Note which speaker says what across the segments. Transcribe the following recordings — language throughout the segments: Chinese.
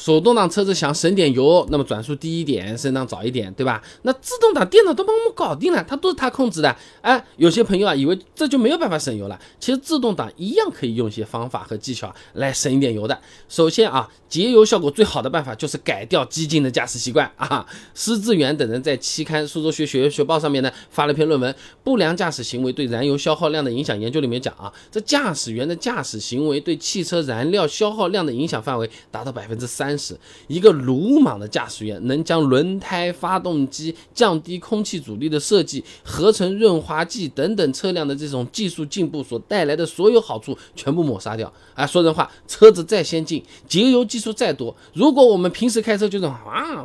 Speaker 1: 手动挡车子想省点油，那么转速低一点，升档早一点，对吧？那自动挡电脑都帮我们搞定了，它都是它控制的。哎，有些朋友啊，以为这就没有办法省油了，其实自动挡一样可以用一些方法和技巧来省一点油的。首先啊，节油效果最好的办法就是改掉激进的驾驶习惯啊。施志远等人在期刊《苏州学学学报》上面呢发了篇论文《不良驾驶行为对燃油消耗量的影响研究》，里面讲啊，这驾驶员的驾驶行为对汽车燃料消耗量的影响范围达到百分之三。三十，一个鲁莽的驾驶员能将轮胎、发动机、降低空气阻力的设计、合成润滑剂等等车辆的这种技术进步所带来的所有好处全部抹杀掉。啊，说人话，车子再先进，节油技术再多，如果我们平时开车就是啊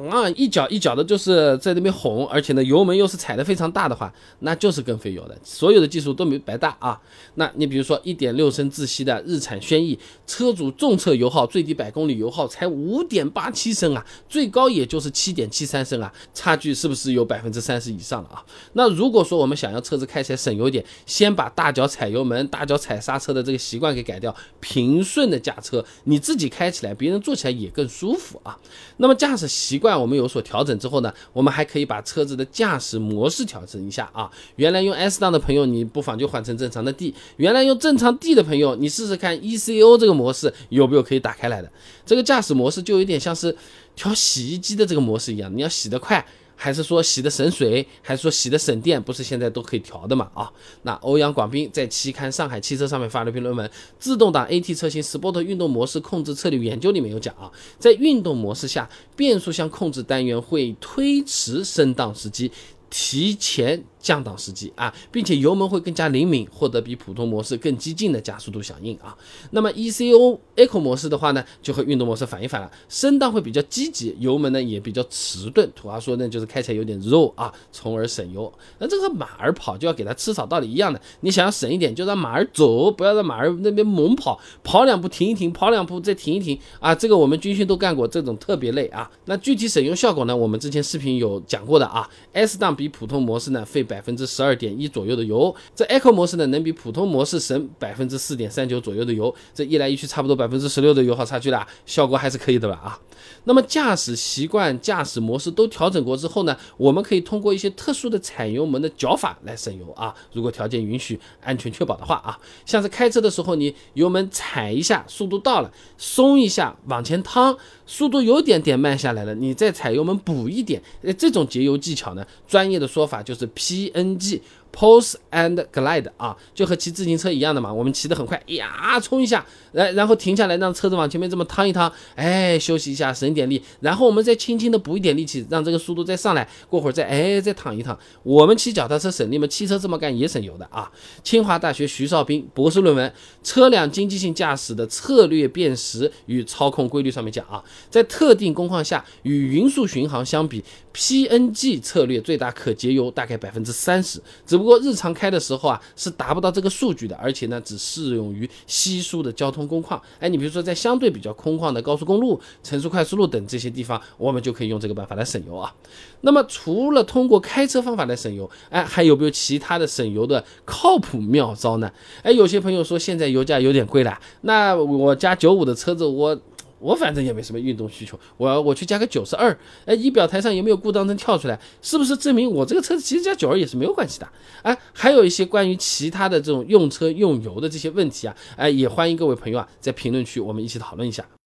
Speaker 1: 啊一脚一脚的，就是在那边哄，而且呢油门又是踩的非常大的话，那就是更费油的。所有的技术都没白搭啊。那你比如说一点六升自吸的日产轩逸，车主重测油耗，最低百公里油耗才五。五点八七升啊，最高也就是七点七三升啊，差距是不是有百分之三十以上了啊？那如果说我们想要车子开起来省油点，先把大脚踩油门、大脚踩刹车的这个习惯给改掉，平顺的驾车，你自己开起来，别人坐起来也更舒服啊。那么驾驶习惯我们有所调整之后呢，我们还可以把车子的驾驶模式调整一下啊。原来用 S 档的朋友，你不妨就换成正常的 D；原来用正常 D 的朋友，你试试看 ECO 这个模式有没有可以打开来的这个驾驶模式。就有点像是调洗衣机的这个模式一样，你要洗得快，还是说洗的省水，还是说洗的省电？不是现在都可以调的嘛？啊，那欧阳广斌在期刊《上海汽车》上面发了一篇论文，《自动挡 AT 车型 Sport 运动模式控制策略研究》里面有讲啊，在运动模式下，变速箱控制单元会推迟升档时机，提前。降档时机啊，并且油门会更加灵敏，获得比普通模式更激进的加速度响应啊。那么 ECO Eco 模式的话呢，就和运动模式反一反了，升档会比较积极，油门呢也比较迟钝。土话说呢，就是开起来有点肉啊，从而省油。那这个马儿跑就要给它吃草，道理一样的。你想要省一点，就让马儿走，不要让马儿那边猛跑，跑两步停一停，跑两步再停一停啊。这个我们军训都干过，这种特别累啊。那具体省油效果呢，我们之前视频有讲过的啊。S 档比普通模式呢费百。百分之十二点一左右的油，这 Eco 模式呢，能比普通模式省百分之四点三九左右的油，这一来一去差不多百分之十六的油耗差距啦，效果还是可以的吧啊。那么驾驶习惯、驾驶模式都调整过之后呢，我们可以通过一些特殊的踩油门的脚法来省油啊。如果条件允许、安全确保的话啊，像是开车的时候，你油门踩一下，速度到了，松一下往前趟，速度有点点慢下来了，你再踩油门补一点，这种节油技巧呢，专业的说法就是。PNG Pose and Glide 啊，就和骑自行车一样的嘛。我们骑得很快，呀，冲一下，来，然后停下来，让车子往前面这么趟一趟，哎，休息一下，省点力，然后我们再轻轻的补一点力气，让这个速度再上来。过会儿再，哎，再躺一趟。我们骑脚踏车省力嘛，汽车这么干也省油的啊。清华大学徐少斌博士论文《车辆经济性驾驶的策略辨识与操控规律》上面讲啊，在特定工况下，与匀速巡航相比，PNG 策略最大可节油大概百分之三十，只不。不过日常开的时候啊，是达不到这个数据的，而且呢，只适用于稀疏的交通工况。哎，你比如说在相对比较空旷的高速公路、城市快速路等这些地方，我们就可以用这个办法来省油啊。那么除了通过开车方法来省油，哎，还有没有其他的省油的靠谱妙招呢？哎，有些朋友说现在油价有点贵了，那我加九五的车子我。我反正也没什么运动需求，我我去加个九十二，哎，仪表台上有没有故障灯跳出来？是不是证明我这个车子其实加九二也是没有关系的？哎，还有一些关于其他的这种用车用油的这些问题啊，哎，也欢迎各位朋友啊在评论区我们一起讨论一下。